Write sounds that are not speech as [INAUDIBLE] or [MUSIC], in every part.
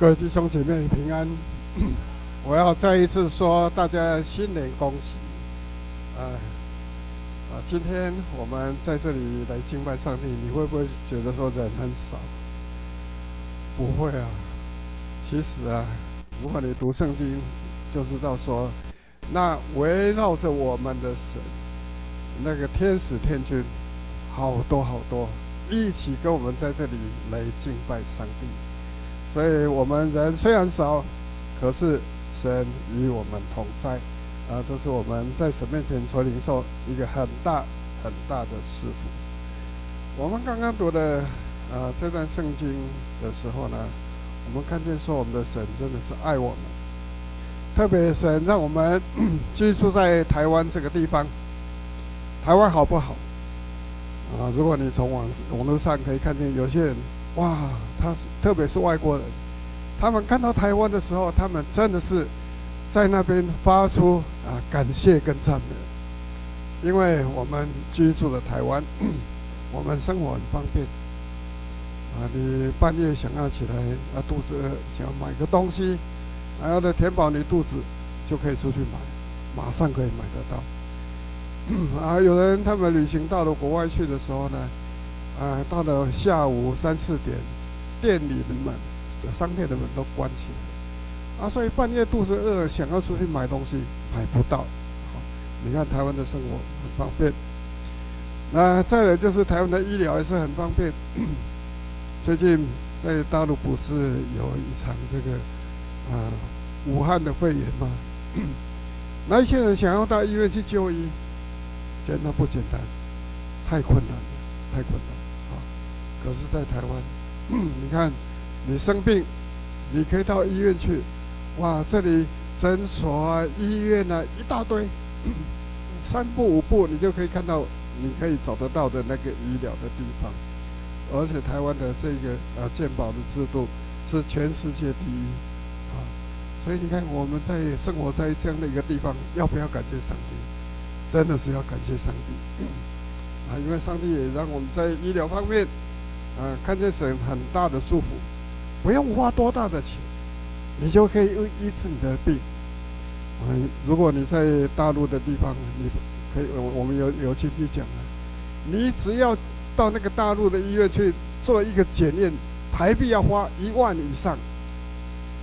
各位弟兄姐妹平安！[CLEARS THROAT] 我要再一次说，大家新年恭喜！啊啊，今天我们在这里来敬拜上帝，你会不会觉得说人很少？不会啊！其实啊，如果你读圣经，就知道说，那围绕着我们的神，那个天使天军，好多好多，一起跟我们在这里来敬拜上帝。所以我们人虽然少，可是神与我们同在，啊，这是我们在神面前所领受一个很大很大的事。我们刚刚读的啊这段圣经的时候呢，我们看见说我们的神真的是爱我们，特别神让我们 [COUGHS] 居住在台湾这个地方。台湾好不好？啊，如果你从网网络上可以看见有些人。哇，他特别是外国人，他们看到台湾的时候，他们真的是在那边发出啊感谢跟赞美，因为我们居住的台湾，[COUGHS] 我们生活很方便啊，你半夜想要起来啊，肚子饿想要买个东西，然后呢填饱你肚子，就可以出去买，马上可以买得到。[COUGHS] 啊，有人他们旅行到了国外去的时候呢。啊，到了下午三四点，店里的门、商店的门都关起来，啊，所以半夜肚子饿，想要出去买东西买不到。好，你看台湾的生活很方便。那再来就是台湾的医疗也是很方便。[COUGHS] 最近在大陆不是有一场这个啊武汉的肺炎吗？[COUGHS] 那一些人想要到医院去就医，真的不简单，太困难了，太困难。可是，在台湾，[CLEARS THROAT] 你看，你生病，你可以到医院去，哇，这里诊所啊、医院啊一大堆，[CLEARS THROAT] 三步五步你就可以看到，你可以找得到的那个医疗的地方。而且，台湾的这个呃健保的制度是全世界第一啊，所以你看我们在生活在这样的一个地方，要不要感谢上帝？真的是要感谢上帝 [CLEARS THROAT] 啊，因为上帝也让我们在医疗方面。啊，看见神很大的祝福，不用花多大的钱，你就可以医医治你的病。嗯，如果你在大陆的地方，你可以，我我们有有亲戚讲啊，你只要到那个大陆的医院去做一个检验，台币要花一万以上。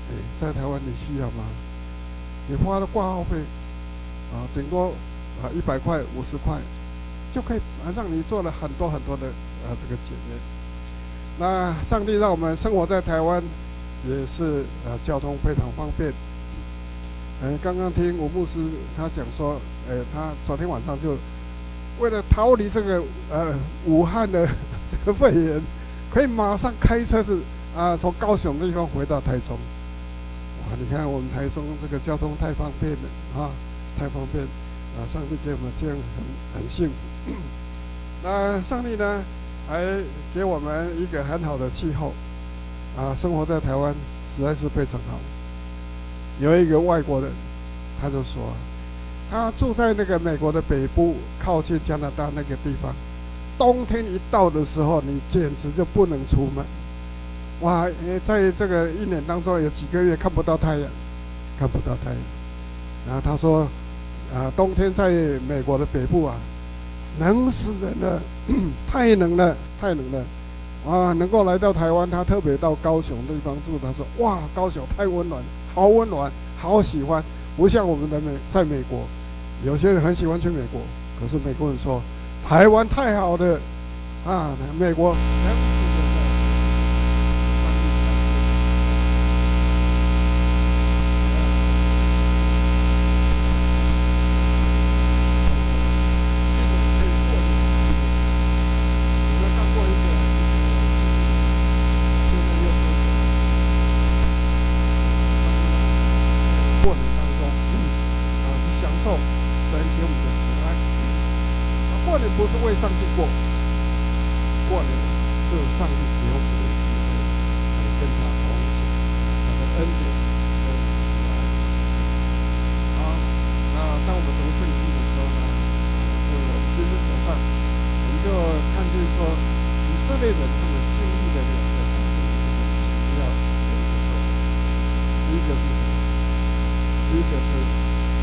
哎，在台湾你需要吗？你花的挂号费啊，顶多啊一百块、五十块，就可以让你做了很多很多的啊这个检验。那上帝让我们生活在台湾，也是呃交通非常方便。嗯，刚刚听吴牧师他讲说，呃，他昨天晚上就为了逃离这个呃武汉的 [LAUGHS] 这个肺炎，可以马上开车子啊从高雄那地方回到台中。哇，你看我们台中这个交通太方便了啊，太方便啊！上帝给我们这样很很幸福。[COUGHS] 那上帝呢？还给我们一个很好的气候，啊，生活在台湾实在是非常好。有一个外国人，他就说，他住在那个美国的北部，靠近加拿大那个地方，冬天一到的时候，你简直就不能出门。哇，在这个一年当中有几个月看不到太阳，看不到太阳。然后他说，啊，冬天在美国的北部啊。冷死人了，[CLEARS THROAT] 太冷了，太冷了，啊！能够来到台湾，他特别到高雄那地方住。他说：“哇，高雄太温暖，好温暖，好喜欢，不像我们的美，在美国，有些人很喜欢去美国，可是美国人说台湾太好了，啊，美国。”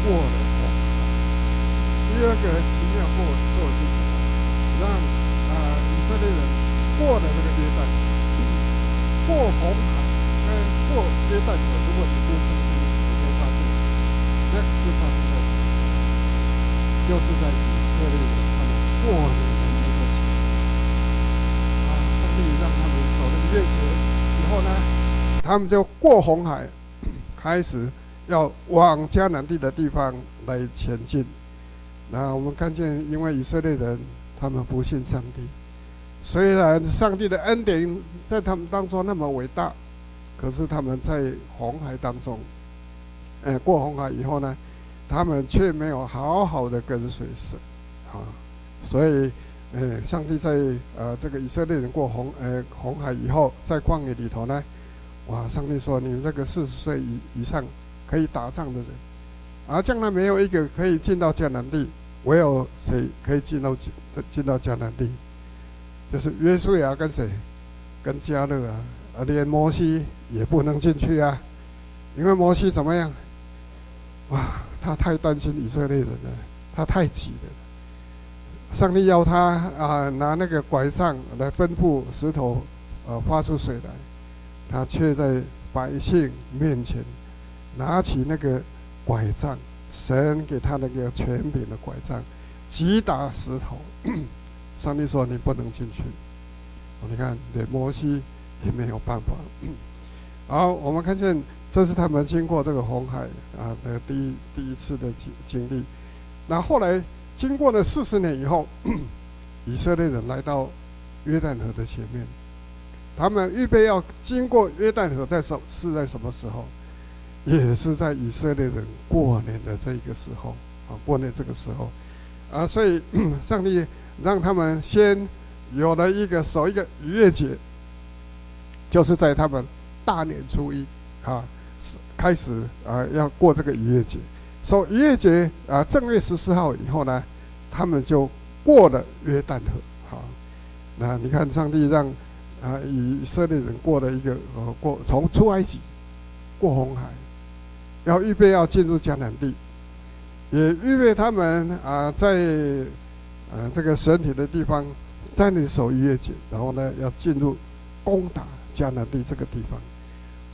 过了红海，第二个奇妙过做的是？让啊、呃、以色列人过了这个约旦，过红海跟过约旦河，如果你读圣经，你会发现那是发生在什么？就是在以色列人他们过年的那个时候啊，上帝让他们守了逾越节以后呢，他们就过红海。[COUGHS] 开始要往迦南地的地方来前进。那我们看见，因为以色列人他们不信上帝，虽然上帝的恩典在他们当中那么伟大，可是他们在红海当中，呃，过红海以后呢，他们却没有好好的跟随神啊。所以，呃，上帝在呃这个以色列人过红呃红海以后，在旷野里头呢。哇！上帝说：“你那个四十岁以以上可以打仗的人，而将来没有一个可以进到迦南地，唯有谁可以进到进到迦南地？就是约书亚跟谁？跟迦勒啊！而连摩西也不能进去啊，因为摩西怎么样？哇！他太担心以色列人了，他太急了。上帝要他啊拿那个拐杖来吩咐石头，呃，发出水来。”他却在百姓面前拿起那个拐杖，神给他那个权柄的拐杖，击打石头。[COUGHS] 上帝说：“你不能进去。”你看，连摩西也没有办法。[COUGHS] 好，我们看见这是他们经过这个红海啊的第一第一次的经经历。那后来经过了四十年以后，[COUGHS] 以色列人来到约旦河的前面。他们预备要经过约旦河，在什是在什么时候？也是在以色列人过年的这个时候啊，过年这个时候啊，所以 [COUGHS] 上帝让他们先有了一个守一个逾越节，就是在他们大年初一啊，开始啊要过这个逾越节。守逾越节啊，正月十四号以后呢，他们就过了约旦河。好，那你看上帝让。啊，以色列人过了一个呃过从出埃及过红海，要预备要进入迦南地，也预备他们啊在呃这个神体的地方在那守逾越节，然后呢要进入攻打迦南地这个地方。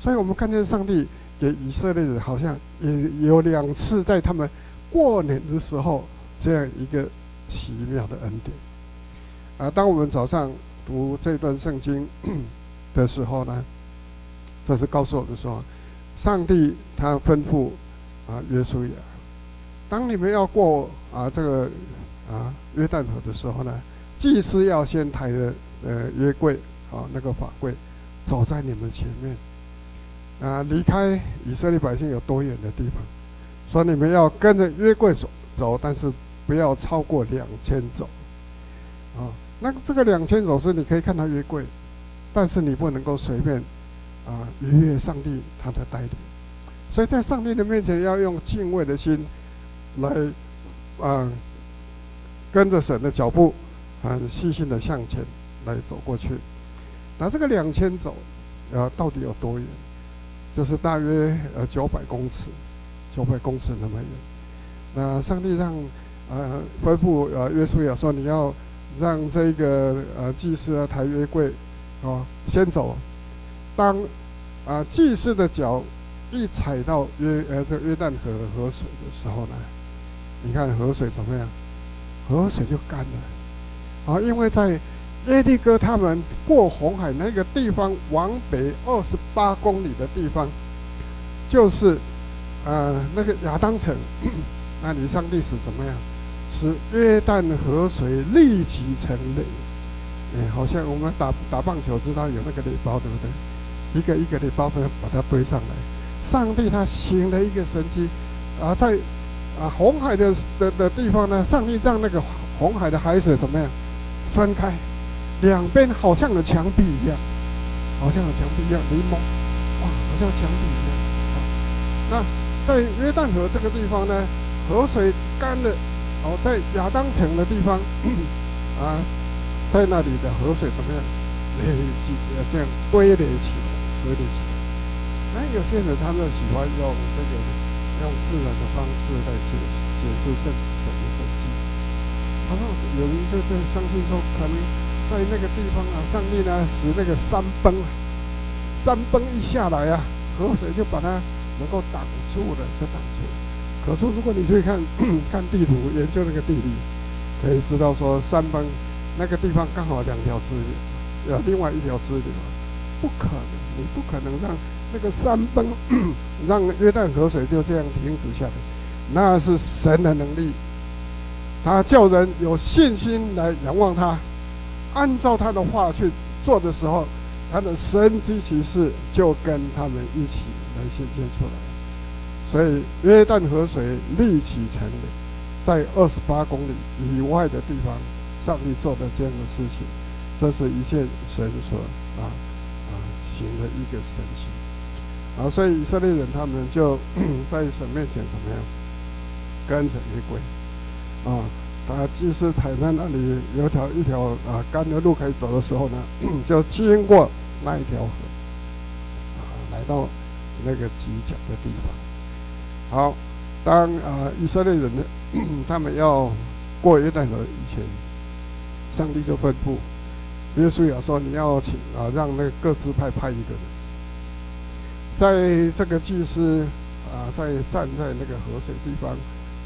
所以我们看见上帝给以色列人好像也有两次在他们过年的时候这样一个奇妙的恩典。啊，当我们早上。读这段圣经的时候呢，这是告诉我们说，上帝他吩咐啊约书亚，当你们要过啊这个啊约旦河的时候呢，祭司要先抬着呃约柜啊那个法柜走在你们前面啊，离开以色列百姓有多远的地方，说你们要跟着约柜走走，但是不要超过两千走啊。那这个两千走是你可以看到约柜，但是你不能够随便啊逾越上帝他的带领，所以在上帝的面前要用敬畏的心来啊跟着神的脚步，很细心的向前来走过去。那这个两千走啊到底有多远？就是大约呃九百公尺，九百公尺那么远。那上帝让呃吩咐呃约书亚说你要。让这个呃祭司啊抬约柜，啊，先走。当啊祭司的脚一踩到约呃这约旦河的河水的时候呢，你看河水怎么样？河水就干了。啊，因为在耶利哥他们过红海那个地方往北二十八公里的地方，就是呃那个亚当城，[COUGHS] 那里上帝是怎么样？是约旦河水立起成垒，哎，好像我们打打棒球知道有那个垒包，对不对？一个一个的包分把它堆上来。上帝他行了一个神迹，啊，在啊红海的的的地方呢，上帝让那个红海的海水怎么样分开，两边好像有墙壁一样，好像有墙壁一样，柠檬，哇，好像墙壁一样。那在约旦河这个地方呢，河水干了。哦，在亚当城的地方，[COUGHS] 啊，在那里的河水怎么样？累积呃，这样堆垒起来，堆垒起来。那有些人他们喜欢用这个用自然的方式来解解释神神的神迹。他说有人就就相信说，可能在那个地方啊，上面呢使那个山崩，山崩一下来啊，河水就把它能够挡住了，就挡住了。可是如果你去看 [COUGHS] 看地图，研究那个地理，可以知道说山崩那个地方刚好两条支流，有另外一条支流，不可能，你不可能让。那个山崩，[COUGHS] 让约旦河水就这样停止下来，那是神的能力。他叫人有信心来仰望他，按照他的话去做的时候，他的神迹奇事就跟他们一起来显现出来。所以约旦河水立起成了，在二十八公里以外的地方，上帝做的这样的事情，这是一件神所啊啊行的一个神迹。啊，所以以色列人他们就 [CLEARS THROAT] 在神面前怎么样，跟着约柜啊，他祭司台在那里有条一条啊干的路可以走的时候呢，[CLEARS THROAT] 就经过那一条河，啊，来到那个吉甲的地方。好，当啊以色列人呢，[CLEARS THROAT] 他们要过约旦河以前，上帝就吩咐约书亚说：“你要请啊，让那个各支派派一个人。”在这个祭司啊，在站在那个河水地方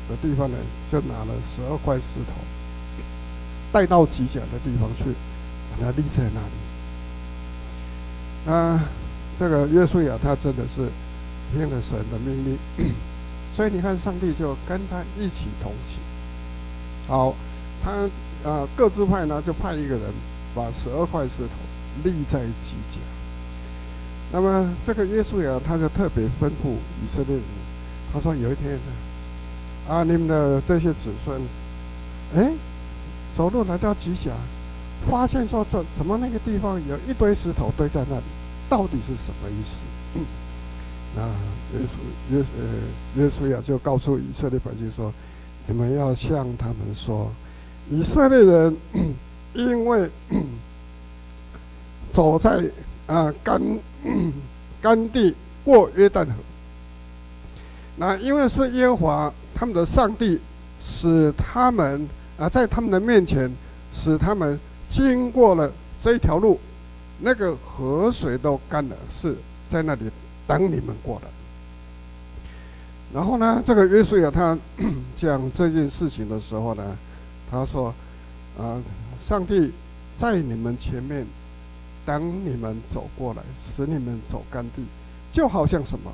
的地方呢，就拿了十二块石头，带到极甲的地方去，把它立在那里。啊，这个约书亚他真的是听了神的命令，[CLEARS THROAT] 所以你看，上帝就跟他一起同行。好，他啊，各支派呢就派一个人，把十二块石头立在吉甲。那么这个耶稣呀他就特别吩咐以色列人，他说有一天呢，啊，你们的这些子孙，哎，走路来到吉甲，发现说怎怎么那个地方有一堆石头堆在那里，到底是什么意思？[COUGHS] 那耶稣约呃约书亚就告诉以色列百姓说，你们要向他们说，以色列人因为 [COUGHS] 走在。啊，干 [COUGHS] 干地过约旦河。那因为是耶和华他们的上帝，使他们啊在他们的面前，使他们经过了这一条路，那个河水都干了，是在那里等你们过的。然后呢，这个约书亚他 [COUGHS] 讲这件事情的时候呢，他说：啊，上帝在你们前面。等你们走过来，使你们走干地，就好像什么？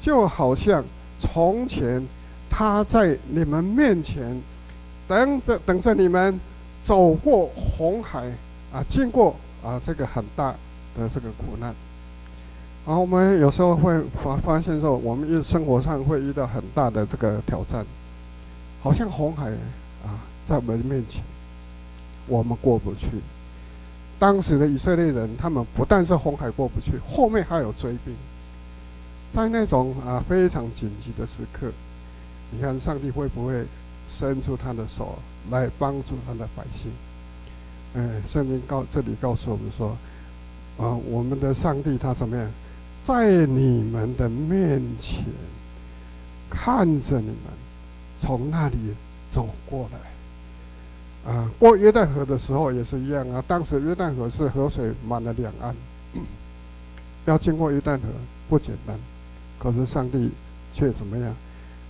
就好像从前他在你们面前，等着等着你们走过红海啊，经过啊这个很大的这个苦难。然后我们有时候会发发现说，我们遇生活上会遇到很大的这个挑战，好像红海啊在我们面前，我们过不去。当时的以色列人，他们不但是红海过不去，后面还有追兵。在那种啊非常紧急的时刻，你看上帝会不会伸出他的手来帮助他的百姓？哎，圣经告这里告诉我们说，啊，我们的上帝他怎么样，在你们的面前看着你们从那里走过来。啊，过约旦河的时候也是一样啊。当时约旦河是河水满了两岸，要经过约旦河不简单。可是上帝却怎么样，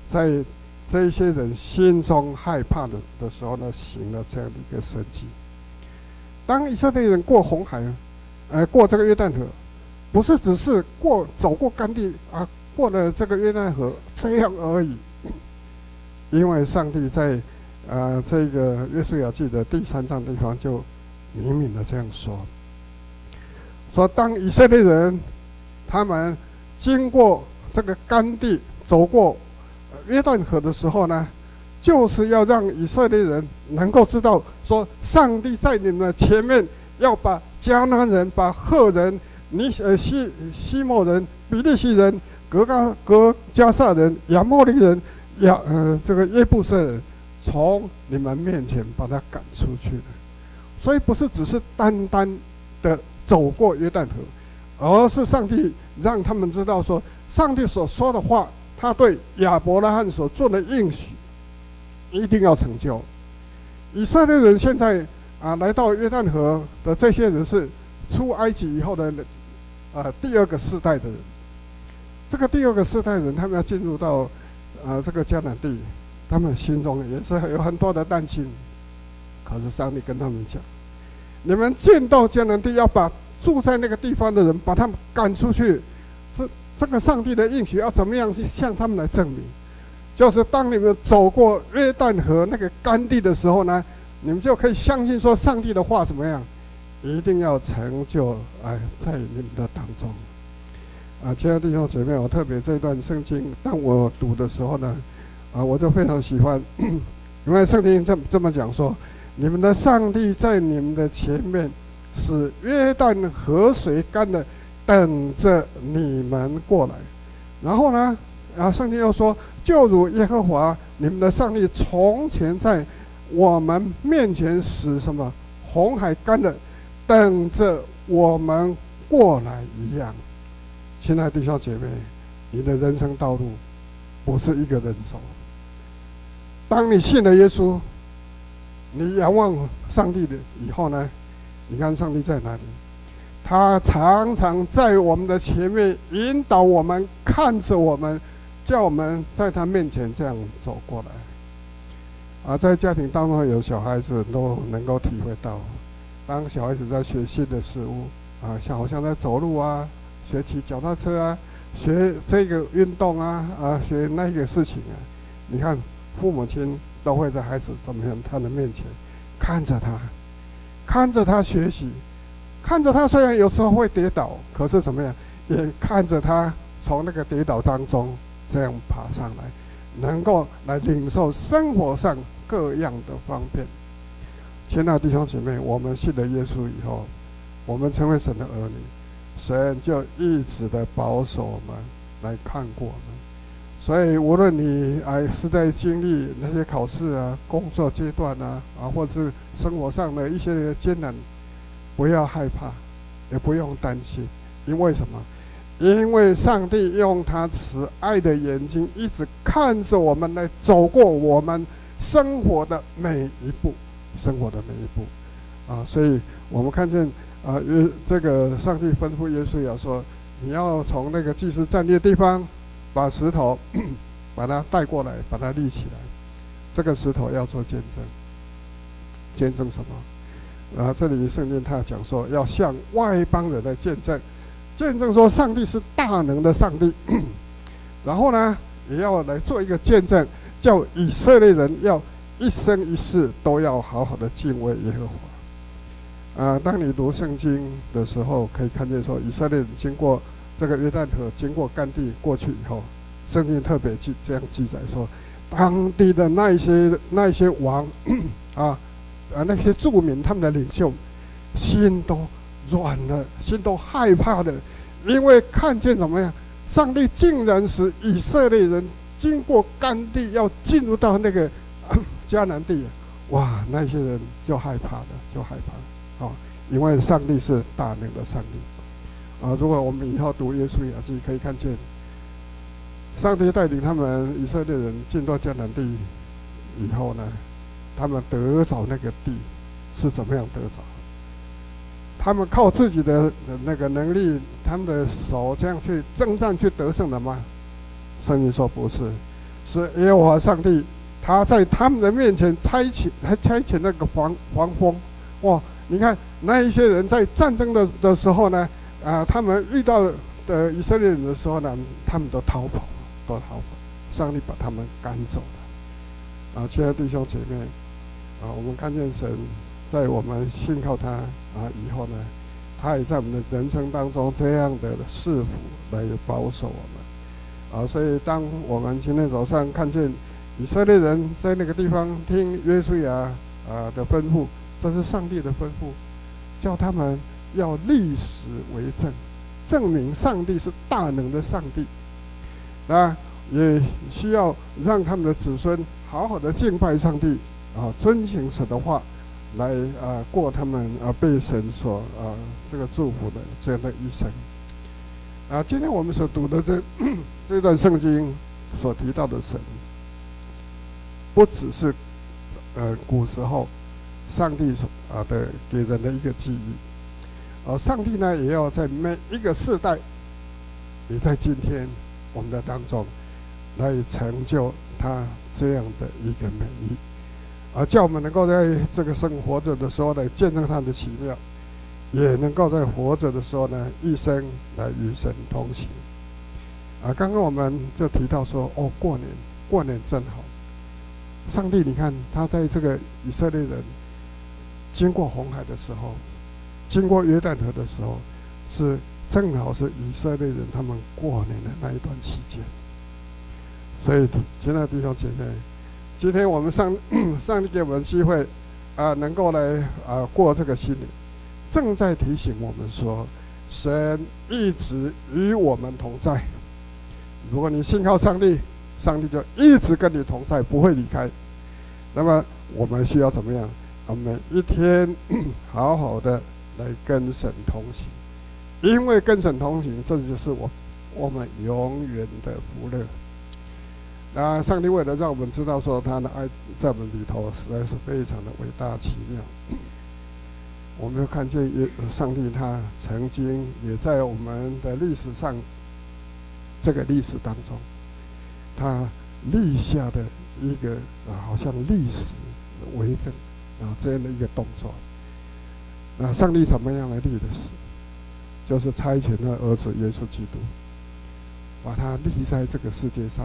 在这些人心中害怕的的时候呢，行了这样的一个神迹。当以色列人过红海，呃，过这个约旦河，不是只是过走过干地啊，过了这个约旦河这样而已，因为上帝在。呃，这个约书亚记的第三章地方就明明的这样说：说当以色列人他们经过这个干地，走过约旦河的时候呢，就是要让以色列人能够知道，说上帝在你们的前面，要把迦南人、把赫人、尼呃西西莫人、比利洗人、革嘎革迦撒人、亚摩利人、亚呃这个耶布斯人。从你们面前把他赶出去的，所以不是只是单单的走过约旦河，而是上帝让他们知道说，上帝所说的话，他对亚伯拉罕所做的应许一定要成就。以色列人现在啊，来到约旦河的这些人是出埃及以后的啊第二个世代的人。这个第二个世代人，他们要进入到啊这个迦南地，他们心中也是有很多的担心。可是上帝跟他们讲：你们进到迦南地，要把住在那个地方的人把他们赶出去。这这个上帝的应许要怎么样去向他们来证明？就是当你们走过约旦河那个干地的时候呢，你们就可以相信说上帝的话怎么样，一定要成就哎，在你们的当中。啊，亲爱的弟兄姐妹，我特别这段圣经，当我读的时候呢，啊，我就非常喜欢，[COUGHS] 因为圣经这么这么讲说，你们的上帝在你们的前面，使约旦河水干了，等着你们过来。然后呢，啊，圣经又说。就如耶和华你们的上帝从前在我们面前使什么红海干了，等着我们过来一样。亲爱的弟兄姐妹，你的人生道路不是一个人走。当你信了耶稣，你仰望上帝的以后呢？你看上帝在哪里？他常常在我们的前面引导我们，看着我们。叫我们在他面前这样走过来，啊，在家庭当中有小孩子都能够体会到，当小孩子在学新的事物，啊，像好像在走路啊，学骑脚踏车啊，学这个运动啊，啊，学那个事情啊，你看父母亲都会在孩子怎么样他的面前看着他，看着他学习，看着他虽然有时候会跌倒，可是怎么样也看着他从那个跌倒当中。这样爬上来，能够来领受生活上各样的方便。亲爱的弟兄姐妹，我们信了耶稣以后，我们成为神的儿女，神就一直的保守我们，来看顾我们。所以，无论你哎是在经历那些考试啊、工作阶段啊，啊，或者是生活上的一些艰难，不要害怕，也不用担心，因为什么？因为上帝用他慈爱的眼睛一直看着我们来走过我们生活的每一步，生活的每一步，啊，所以我们看见啊，约这个上帝吩咐约书亚说：“你要从那个祭司站立的地方，把石头 [COUGHS] 把它带过来，把它立起来。这个石头要做见证，见证什么？啊，这里圣经他讲说，要向外邦人来见证。”见证说上帝是大能的上帝，[COUGHS] 然后呢，也要来做一个见证，叫以色列人要一生一世都要好好的敬畏耶和华。啊，当你读圣经的时候，可以看见说，以色列人经过这个约旦河，经过干地过去以后，圣经特别记这样记载说，当地的那一些那一些王 [COUGHS] 啊啊那些著名他们的领袖心都。软了，心都害怕的，因为看见怎么样？上帝竟然使以色列人经过干地，要进入到那个 [COUGHS] 迦南地，哇！那些人就害怕了，就害怕。啊，因为上帝是大能的上帝。啊，如果我们以后读约书亚记，可以看见，上帝带领他们以色列人进到迦南地以后呢，他们得着那个地是怎么样得着？他们靠自己的那个能力，他们的手这样去征战去得胜的吗？圣经说不是，是耶和华上帝，他在他们的面前差遣，他差遣那个黄黄蜂，哇！你看那一些人在战争的的时候呢，啊，他们遇到的以色列人的时候呢，他们都逃跑，都逃跑，上帝把他们赶走了。啊，亲爱的弟兄姐妹，啊，我们看见神。在我们信靠他啊以后呢，他也在我们的人生当中这样的赐福来保守我们啊。所以当我们今天早上看见以色列人在那个地方听约书亚啊的吩咐，这是上帝的吩咐，叫他们要立史为证，证明上帝是大能的上帝啊，也需要让他们的子孙好好的敬拜上帝啊，遵行神的话。来啊，过他们啊被神所啊这个祝福的这样的一生啊。今天我们所读的这 [CLEARS THROAT] 这段圣经，所提到的神，不只是呃古时候上帝所啊的给人的一个记忆，而上帝呢也要在每一个世代，也在今天我们的当中来成就他这样的一个美意，而叫我们能够在这个生活着的时候来见证他的奇妙，也能够在活着的时候呢一生来与神同行。啊，刚刚我们就提到说，哦，过年，过年真好。上帝，你看他在这个以色列人经过红海的时候，经过约旦河的时候，是正好是以色列人他们过年的那一段期间。所以，亲爱的弟兄姐妹，今天我们上 [CLEARS THROAT] 上帝给我们机会啊，能够来啊过这个新年，正在提醒我们说，神一直与我们同在。如果你信靠上帝，上帝就一直跟你同在，不会离开。那么我们需要怎么样？我们每一天 [CLEARS THROAT] 好好的来跟神同行，因为跟神同行，这就是我我们永远的福乐。那上帝为了让我们知道说他的爱在我们里头实在是非常的伟大奇妙，我们看见也上帝他曾经也在我们的历史上。这个历史当中，他立下的一个，好像历史为证啊这样的一个动作。那上帝怎么样来立的史？就是差遣他儿子耶稣基督，把他立在这个世界上，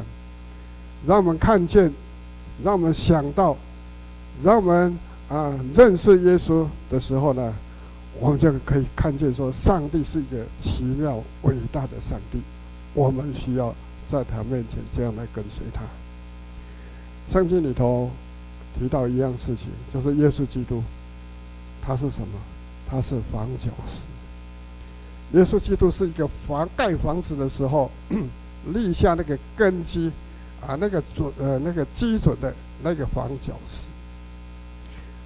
让我们看见，让我们想到，让我们啊认识耶稣的时候呢，我们就可以看见说，上帝是一个奇妙伟大的上帝。我们需要在他面前这样来跟随他。圣经里头提到一样事情，就是耶稣基督，他是什么？他是房角石。耶稣基督是一个房盖房子的时候 [CLEARS THROAT] 立下那个根基啊，那个准呃那个基准的那个房角石。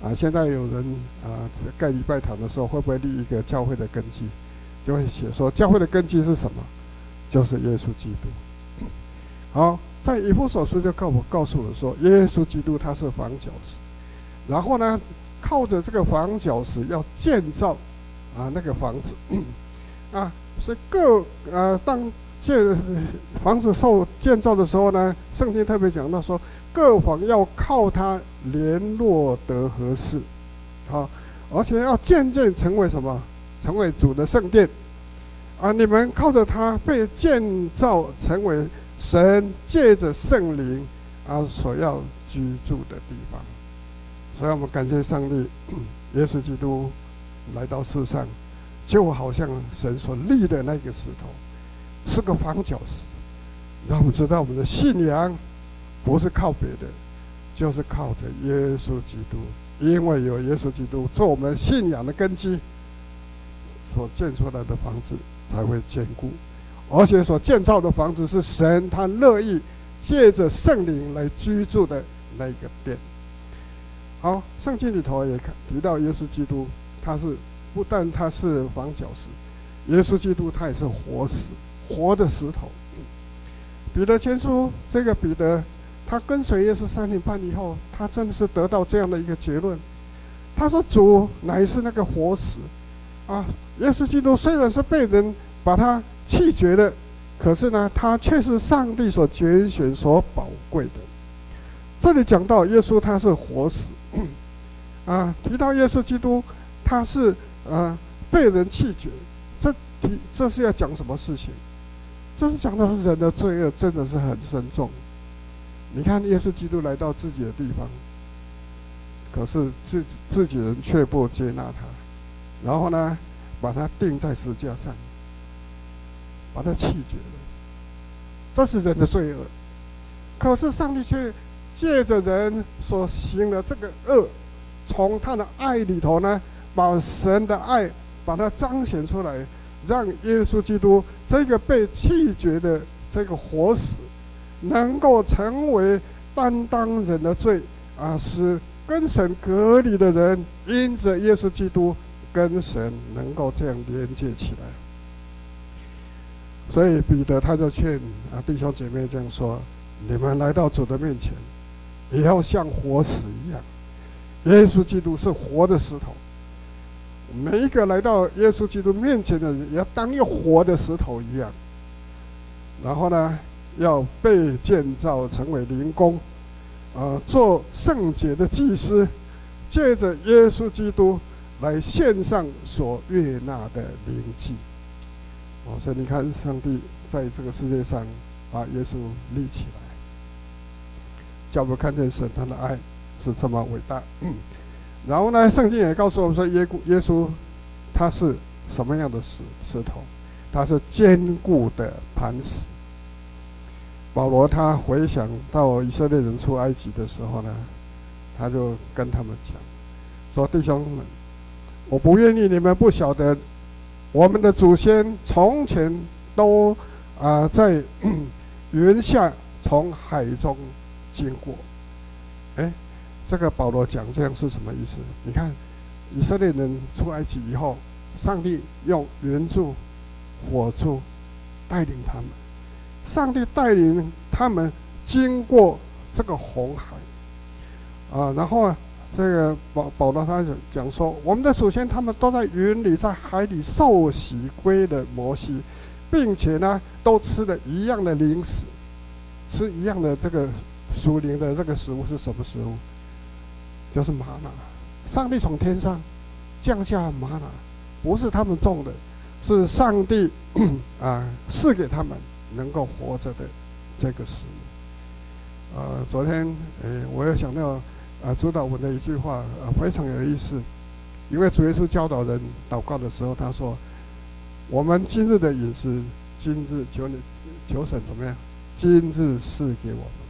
啊，现在有人啊盖礼拜堂的时候，会不会立一个教会的根基？就会写说教会的根基是什么？就是耶稣基督。[COUGHS] 好，在以弗所书就告我告诉我说，耶稣基督他是房角石。然后呢，靠着这个房角石要建造啊那个房子 [COUGHS] 啊，所以各呃当建房子受建造的时候呢，圣经特别讲到说，各房要靠它联络得合适，好，而且要渐渐成为什么？成为主的圣殿。啊！你们靠着它被建造成为神借着圣灵啊所要居住的地方，所以我们感谢上帝，耶稣基督来到世上，就好像神所立的那个石头，是个房角石，让我们知道我们的信仰不是靠别的，就是靠着耶稣基督，因为有耶稣基督做我们信仰的根基，所建出来的房子。才会坚固，而且所建造的房子是神他乐意借着圣灵来居住的那个殿。好，圣经里头也提到耶稣基督，他是不但他是房角石，耶稣基督他也是活石，活的石头。彼得前书这个彼得，他跟随耶稣三年半以后，他真的是得到这样的一个结论。他说：“主乃是那个活石。”啊，耶稣基督虽然是被人把他弃绝的，可是呢，他却是上帝所拣选、所宝贵的。这里讲到耶稣他是活石，啊，提到耶稣基督他是啊被人弃绝，这提这是要讲什么事情？这是讲到人的罪恶真的是很深重。你看耶稣基督来到自己的地方，可是自自己人却不接纳他。然后呢，把他钉在石架上，把他弃绝了。这是人的罪恶。可是上帝却借着人所行的这个恶，从他的爱里头呢，把神的爱把它彰显出来，让耶稣基督这个被弃绝的这个活死，能够成为担当人的罪啊，使跟神隔离的人因着耶稣基督。跟神能够这样连接起来，所以彼得他就劝啊弟兄姐妹这样说：你们来到主的面前，也要像活石一样。耶稣基督是活的石头，每一个来到耶稣基督面前的人，也要当一活的石头一样。然后呢，要被建造成为灵宫，啊，做圣洁的祭司，借着耶稣基督来献上所悦纳的灵祭。哦，所以你看，上帝在这个世界上把耶稣立起来，叫我们看见神他的爱是这么伟大。[COUGHS] 然后呢，圣经也告诉我们说，耶耶稣他是什么样的石石头？他是坚固的磐石。保罗他回想到以色列人出埃及的时候呢，他就跟他们讲说：“弟兄们，我不愿意你们不晓得。”我们的祖先从前都啊、呃、在 [COUGHS] 云下从海中经过，哎，这个保罗讲这样是什么意思？你看，以色列人出埃及以后，上帝用云柱、火柱带领他们，上帝带领他们经过这个红海，啊，然后啊。这个保保罗他讲说，我们的祖先他们都在云里，在海里受洗归的摩西，并且呢，都吃了一样的零食，吃一样的这个属灵的这个食物是什么食物？就是吗哪。上帝从天上降下吗哪，不是他们种的，是上帝 [COUGHS] 啊赐给他们能够活着的这个食物。呃，昨天哎，我又想到。啊，主导文的一句话啊，非常有意思。因为主耶稣教导人祷告的时候，他说：“我们今日的饮食，今日求你求神怎么样？今日赐给我们。”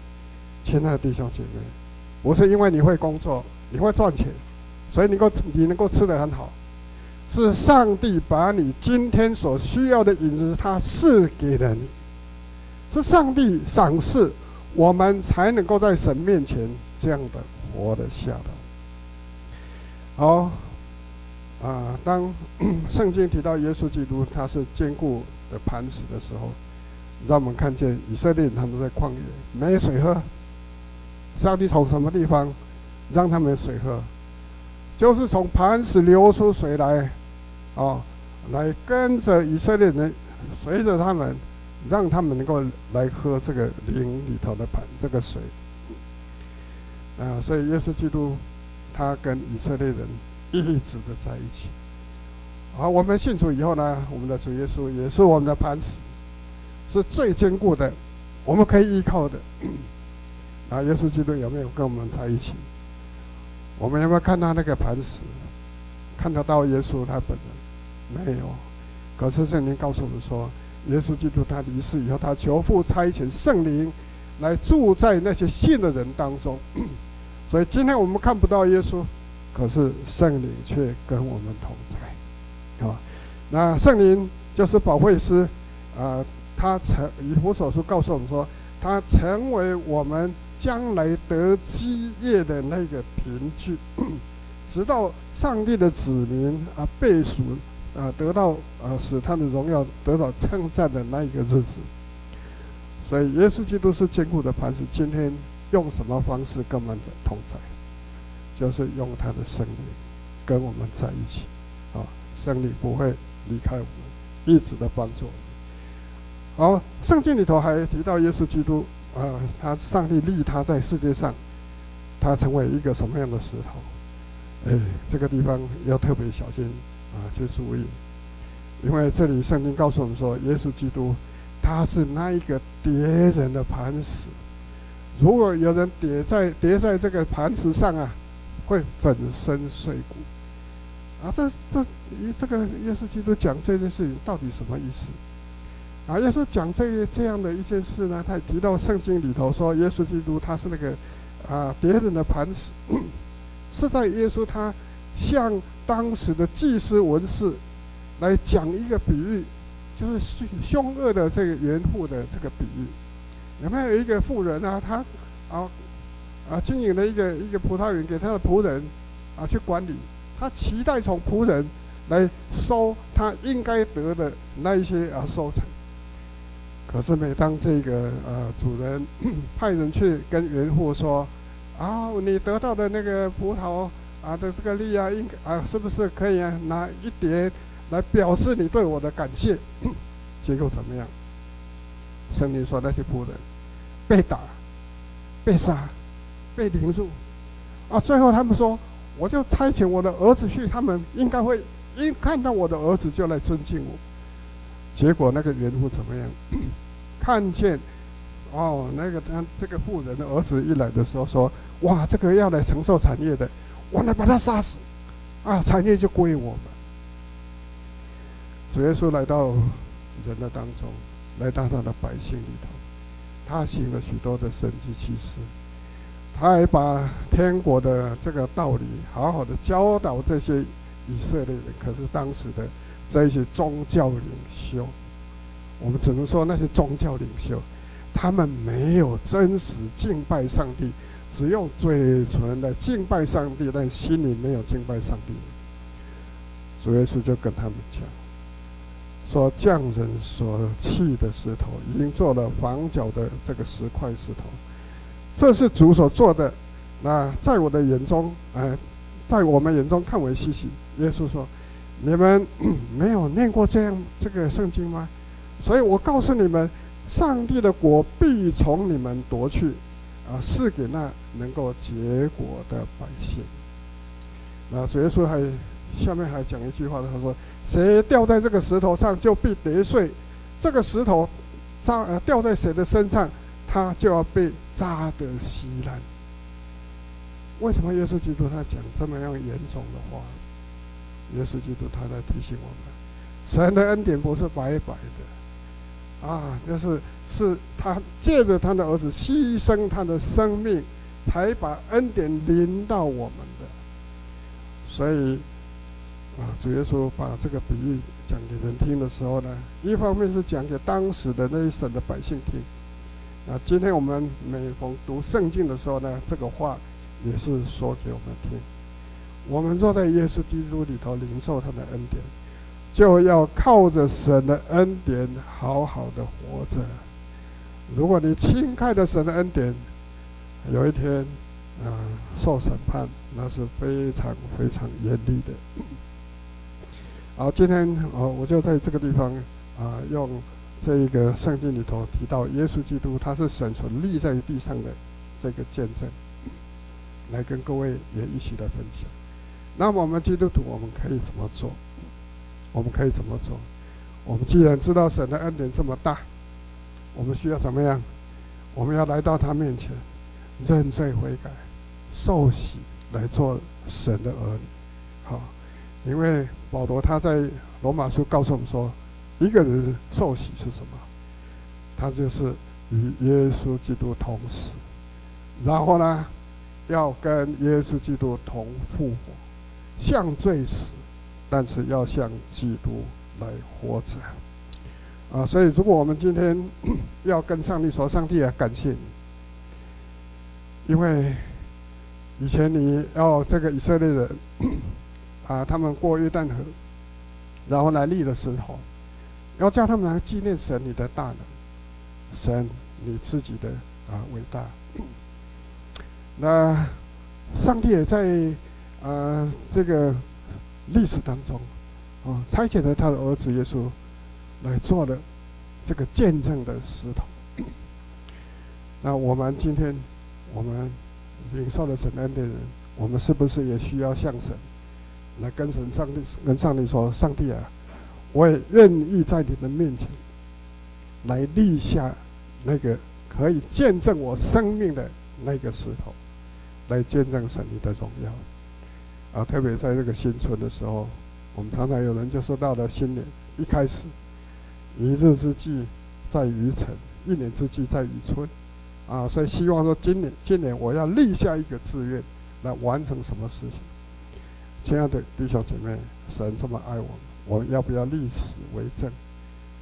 亲爱的弟兄姐妹，不是因为你会工作，你会赚钱，所以你够你能够吃得很好，是上帝把你今天所需要的饮食，他赐给了你，是上帝赏赐我们才能够在神面前这样的。活得下头。好，啊，当圣经提到耶稣基督他是坚固的磐石的时候，让我们看见以色列人他们在旷野没水喝，上帝从什么地方让他们水喝？就是从磐石流出水来，啊，来跟着以色列人，随着他们，让他们能够来喝这个灵里头的磐这个水。啊，所以耶稣基督，他跟以色列人一直的在一起。好，我们信主以后呢，我们的主耶稣也是我们的磐石，是最坚固的，我们可以依靠的。啊，耶稣基督有没有跟我们在一起？我们有没有看到那个磐石？看得到耶稣他本人？没有。可是圣经告诉我们说，耶稣基督他离世以后，他求父差遣圣灵来住在那些信的人当中。所以今天我们看不到耶稣，可是圣灵却跟我们同在，啊，那圣灵就是保惠师，啊，他成以弗所书告诉我们说，他成为我们将来得基业的那个凭据，[COUGHS] 直到上帝的子民啊被赎啊得到啊使他的荣耀得到称赞的那一个日子。所以耶稣基督是坚固的磐石，今天。用什么方式跟我们的同在？就是用他的圣灵跟我们在一起，啊，圣灵不会离开我们，一直的帮助我们。好，圣经里头还提到耶稣基督，啊，他上帝立他在世界上，他成为一个什么样的石头？哎，这个地方要特别小心啊，去注意，因为这里圣经告诉我们说，耶稣基督他是那一个叠人的磐石。如果有人跌在跌在这个磐石上啊，会粉身碎骨啊！这这这个耶稣基督讲这件事情到底什么意思？啊，耶稣讲这这样的一件事呢，他也提到圣经里头说，耶稣基督他是那个啊别人的磐石，[COUGHS] 是在耶稣他向当时的祭司文士来讲一个比喻，就是凶凶恶的这个园户的这个比喻。有没有一个妇人啊？他啊啊经营了一个一个葡萄园，给他的仆人啊去管理。他期待从仆人来收他应该得的那一些啊收成。可是每当这个呃主人 [COUGHS] 派人去跟园户说，啊，你得到的那个葡萄啊的这个粒啊，应该啊是不是可以啊拿一点来表示你对我的感谢？[COUGHS] 结果怎么样？圣经说那些仆人被打、被杀、被凌辱，啊，最后他们说，我就差遣我的儿子去，他们应该会一看到我的儿子就来尊敬我。结果那个园户怎么样？[COUGHS] 看见哦，那个他这个妇人的儿子一来的时候说：“哇，这个要来承受产业的，我来把他杀死，啊，产业就归我们。”主耶稣来到人的当中，来到他的百姓里头，他行了许多的神迹奇事，他还把天国的这个道理好好的教导这些以色列人。可是当时的这些宗教领袖。我们只能说那些宗教领袖，他们没有真实敬拜上帝，只用嘴唇来敬拜上帝，但心里没有敬拜上帝。主耶稣就跟他们讲，说匠人所弃的石头，已经做了房角的这个石块石头，这是主所做的。那在我的眼中，哎，在我们眼中看为稀奇。耶稣说：“你们没有念过这样这个圣经吗？”所以我告诉你们，上帝的国必从你们夺去，啊，赐给那能够结果的百姓。那主耶稣还下面还讲一句话，他说：“谁掉在这个石头上，就必跌碎；这个石头扎呃掉在谁的身上，他就要被扎得稀烂。”为什么耶稣基督他讲这么样严重的话？耶稣基督他在提醒我们，神的恩典不是白白的。啊，就是是他借着他的儿子牺牲他的生命，才把恩典临到我们的。所以，啊，主耶稣把这个比喻讲给人听的时候呢，一方面是讲给当时的那一省的百姓听。啊，今天我们每逢读圣经的时候呢，这个话也是说给我们听。我们坐在耶稣基督里头领受他的恩典。就要靠着神的恩典好好的活着。如果你轻看了神的恩典，有一天啊受审判，那是非常非常严厉的。好，今天哦，我就在这个地方啊，用这个圣经里头提到耶稣基督，他是神所立在地上的这个见证，来跟各位也一起来分享。那么我们基督徒，我们可以怎么做？我们可以怎么做？我们既然知道神的恩典这么大，我们需要怎么样？我们要来到他面前，认罪悔改，受洗来做神的儿女。好，因为保罗他在罗马书告诉我们说，一个人受洗是什么？他就是与耶稣基督同死，然后呢，要跟耶稣基督同复活，向罪死。但是要向基督来活着，啊！所以如果我们今天要跟上帝说：“上帝啊，感谢你，因为以前你要这个以色列人 [COUGHS] 啊，他们过约旦河，然后来立的时候，要叫他们来纪念神你的大能，神你自己的啊伟大。[COUGHS] 那上帝也在啊这个。”历史当中，啊，差遣了他的儿子耶稣来做了这个见证的石头。那我们今天，我们领受了神恩的人，我们是不是也需要向神来跟神上帝跟上帝说：“上帝啊，我也愿意在你的面前来立下那个可以见证我生命的那个石头，来见证神你的荣耀。”啊，特别在这个新春的时候，我们常常有人就说到了新年一开始，一日之计在于晨，一年之计在于春，啊，所以希望说今年今年我要立下一个志愿，来完成什么事情。亲爱的弟兄姐妹，神这么爱我们，我们要不要立此为证，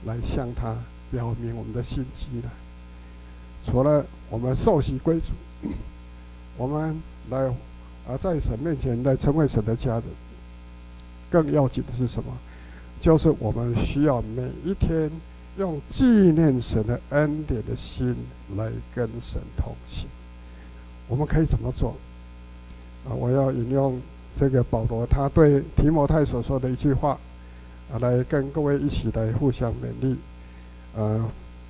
来向他表明我们的心迹呢？除了我们受洗归主，[COUGHS] 我们来。而在神面前来成为神的家人，更要紧的是什么？就是我们需要每一天用纪念神的恩典的心来跟神同行。我们可以怎么做？啊，我要引用这个保罗他对提摩太所说的一句话，啊，来跟各位一起来互相勉励。呃，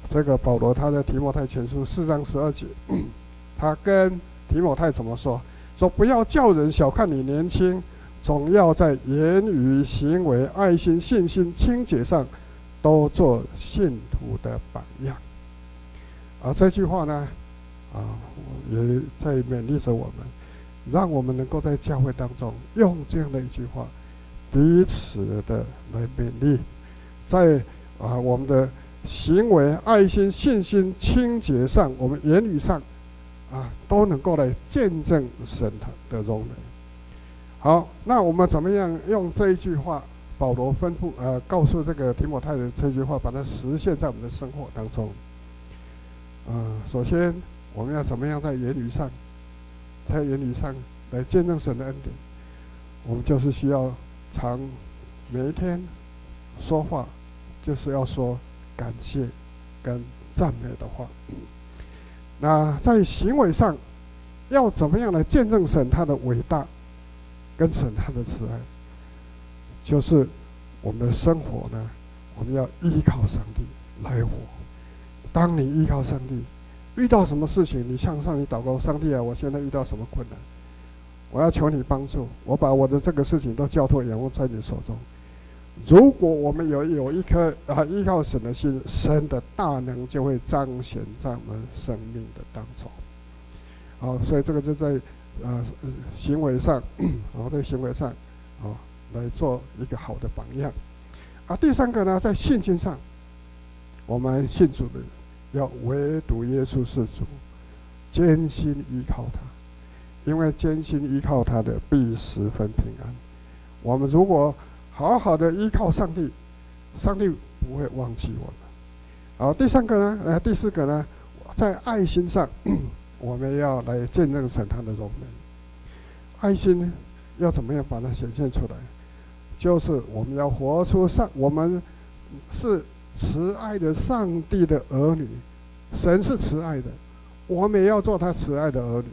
这个保罗他在提摩太前书四章十二节，[COUGHS] 他跟提摩太怎么说？说不要叫人小看你年轻，总要在言语、行为、爱心、信心、清洁上，都做信徒的榜样。而这句话呢，啊，也在勉励着我们，让我们能够在教会当中用这样的一句话，彼此的来勉励，在啊我们的行为、爱心、信心、清洁上，我们言语上，啊都能够来见证神的的荣美。好，那我们怎么样用这一句话？保罗吩咐，呃，告诉这个提摩太的这句话，把它实现在我们的生活当中。呃，首先我们要怎么样在言语上，在言语上来见证神的恩典？我们就是需要常每一天说话，就是要说感谢跟赞美的话。那在行为上，要怎么样来见证神他的伟大，跟神他的慈爱？就是我们的生活呢，我们要依靠上帝来活。当你依靠上帝，遇到什么事情，你向上帝祷告，上帝啊，我现在遇到什么困难，我要求你帮助，我把我的这个事情都交托仰望在你手中。如果我们有有一颗啊依靠神的心，神的大能就会彰显在我们生命的当中。好，所以这个就在啊行为上，[COUGHS] 啊在行为上啊。来做一个好的榜样，啊，第三个呢，在信心上，我们信主的要唯独耶稣是主，坚心依靠他，因为坚心依靠他的必十分平安。我们如果好好的依靠上帝，上帝不会忘记我们。好，第三个呢，呃，第四个呢，在爱心上，[COUGHS] 我们要来见证神他的荣美。爱心要怎么样把它显现出来？就是我们要活出上，我们是慈爱的上帝的儿女，神是慈爱的，我们也要做他慈爱的儿女。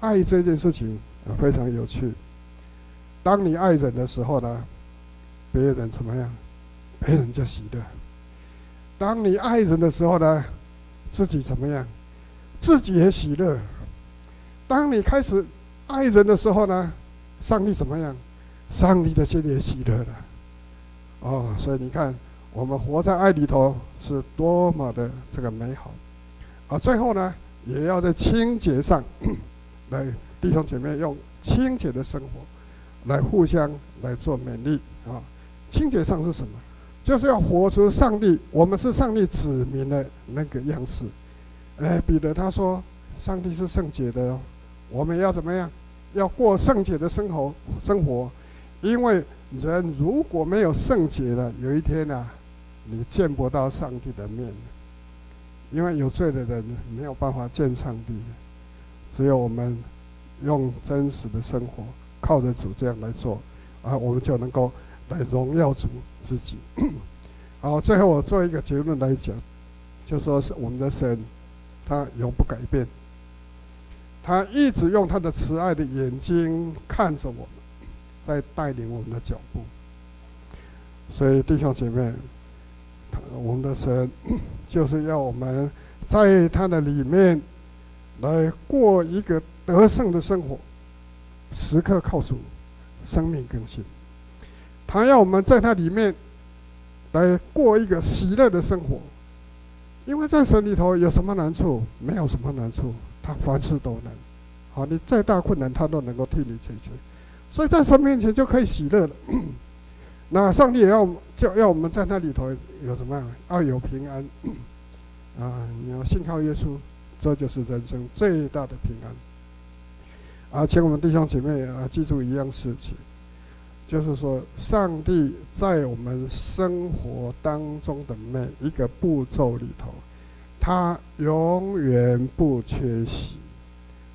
爱这件事情，非常有趣。当你爱人的时候呢，别人怎么样，别人就喜乐；当你爱人的时候呢，自己怎么样，自己也喜乐。当你开始爱人的时候呢，上帝怎么样？上帝的心也喜乐了，哦，所以你看，我们活在爱里头是多么的这个美好，啊，最后呢，也要在清洁上，来弟兄姐妹用清洁的生活，来互相来做勉励啊。清洁上是什么？就是要活出上帝，我们是上帝子民的那个样式。哎，彼得他说，上帝是圣洁的哦，我们要怎么样？要过圣洁的生活，生活。因为人如果没有圣洁了，有一天呢、啊，你见不到上帝的面。因为有罪的人没有办法见上帝，只有我们用真实的生活，靠着主这样来做，啊，我们就能够来荣耀主自己。[COUGHS] 好，最后我做一个结论来讲，就说是我们的神，他永不改变，他一直用他的慈爱的眼睛看着我们。在带领我们的脚步，所以弟兄姐妹，我们的神 [COUGHS] 就是要我们在他的里面来过一个得胜的生活，时刻靠主，生命更新。他要我们在他里面来过一个喜乐的生活，因为在神里头有什么难处？没有什么难处，他凡事都能。好，你再大困难，他都能够替你解决。所以在神面前就可以喜乐了。[CLEARS THROAT] 那上帝也要就要我们在那里头有什么样？要有平安啊！你要信靠耶稣，这就是人生最大的平安。啊，请我们弟兄姐妹啊，记住一样事情，就是说，上帝在我们生活当中的每一个步骤里头，他永远不缺席，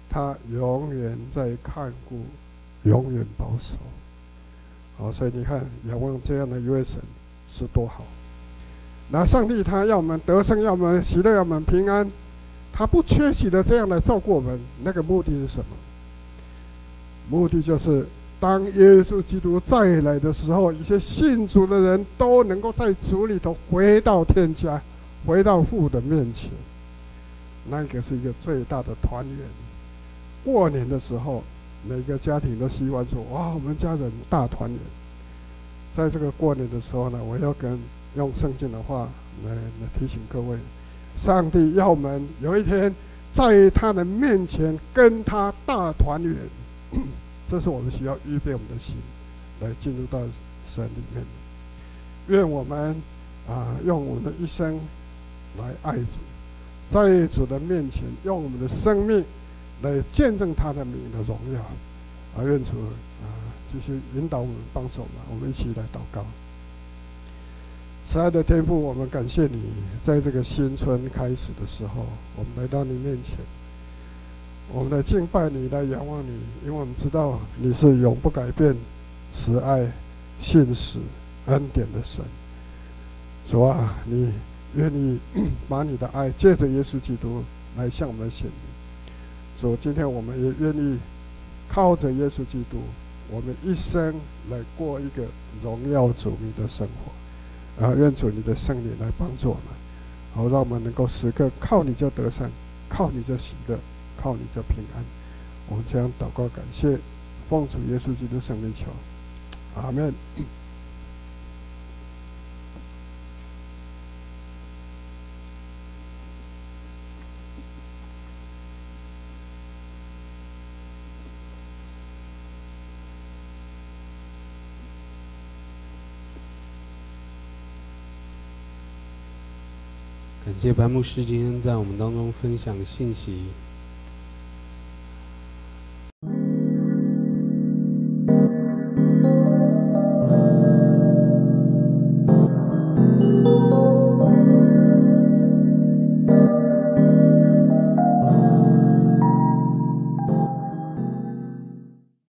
他永远在看顾。永远保守，好，所以你看，仰望这样的一位神是多好。那上帝他要我们得胜，要我们喜乐，要我们平安，他不缺席的这样来照顾我们，那个目的是什么？目的就是当耶稣基督再来的时候，一些信主的人都能够在主里头回到天家，回到父的面前。那个是一个最大的团圆。过年的时候，每个家庭都希望说：“哇，我们家人大团圆。”在这个过年的时候呢，我要跟。用圣经的话来来提醒各位，上帝要我们有一天在他的面前跟他大团圆，[CLEARS THROAT] 这是我们需要预备我们的心来进入到神里面。愿我们啊用我们的一生来爱主，在主的面前用我们的生命来见证他的名的荣耀。啊，愿主啊继续引导我们，帮助我们，我们一起来祷告。慈爱的天父，我们感谢你，在这个新春开始的时候，我们来到你面前，我们来敬拜你，来仰望你，因为我们知道你是永不改变、慈爱、信实、恩典的神。主啊，你愿意把你的爱借着耶稣基督来向我们显明。主，今天我们也愿意靠着耶稣基督，我们一生来过一个荣耀主名的生活。啊，愿主你的圣灵来帮助我们，好让我们能够时刻靠你就得胜，靠你就喜乐，靠你这平安。我们将祷告感谢，奉主耶稣基督圣名求，阿门。感谢白牧师今天在我们当中分享信息，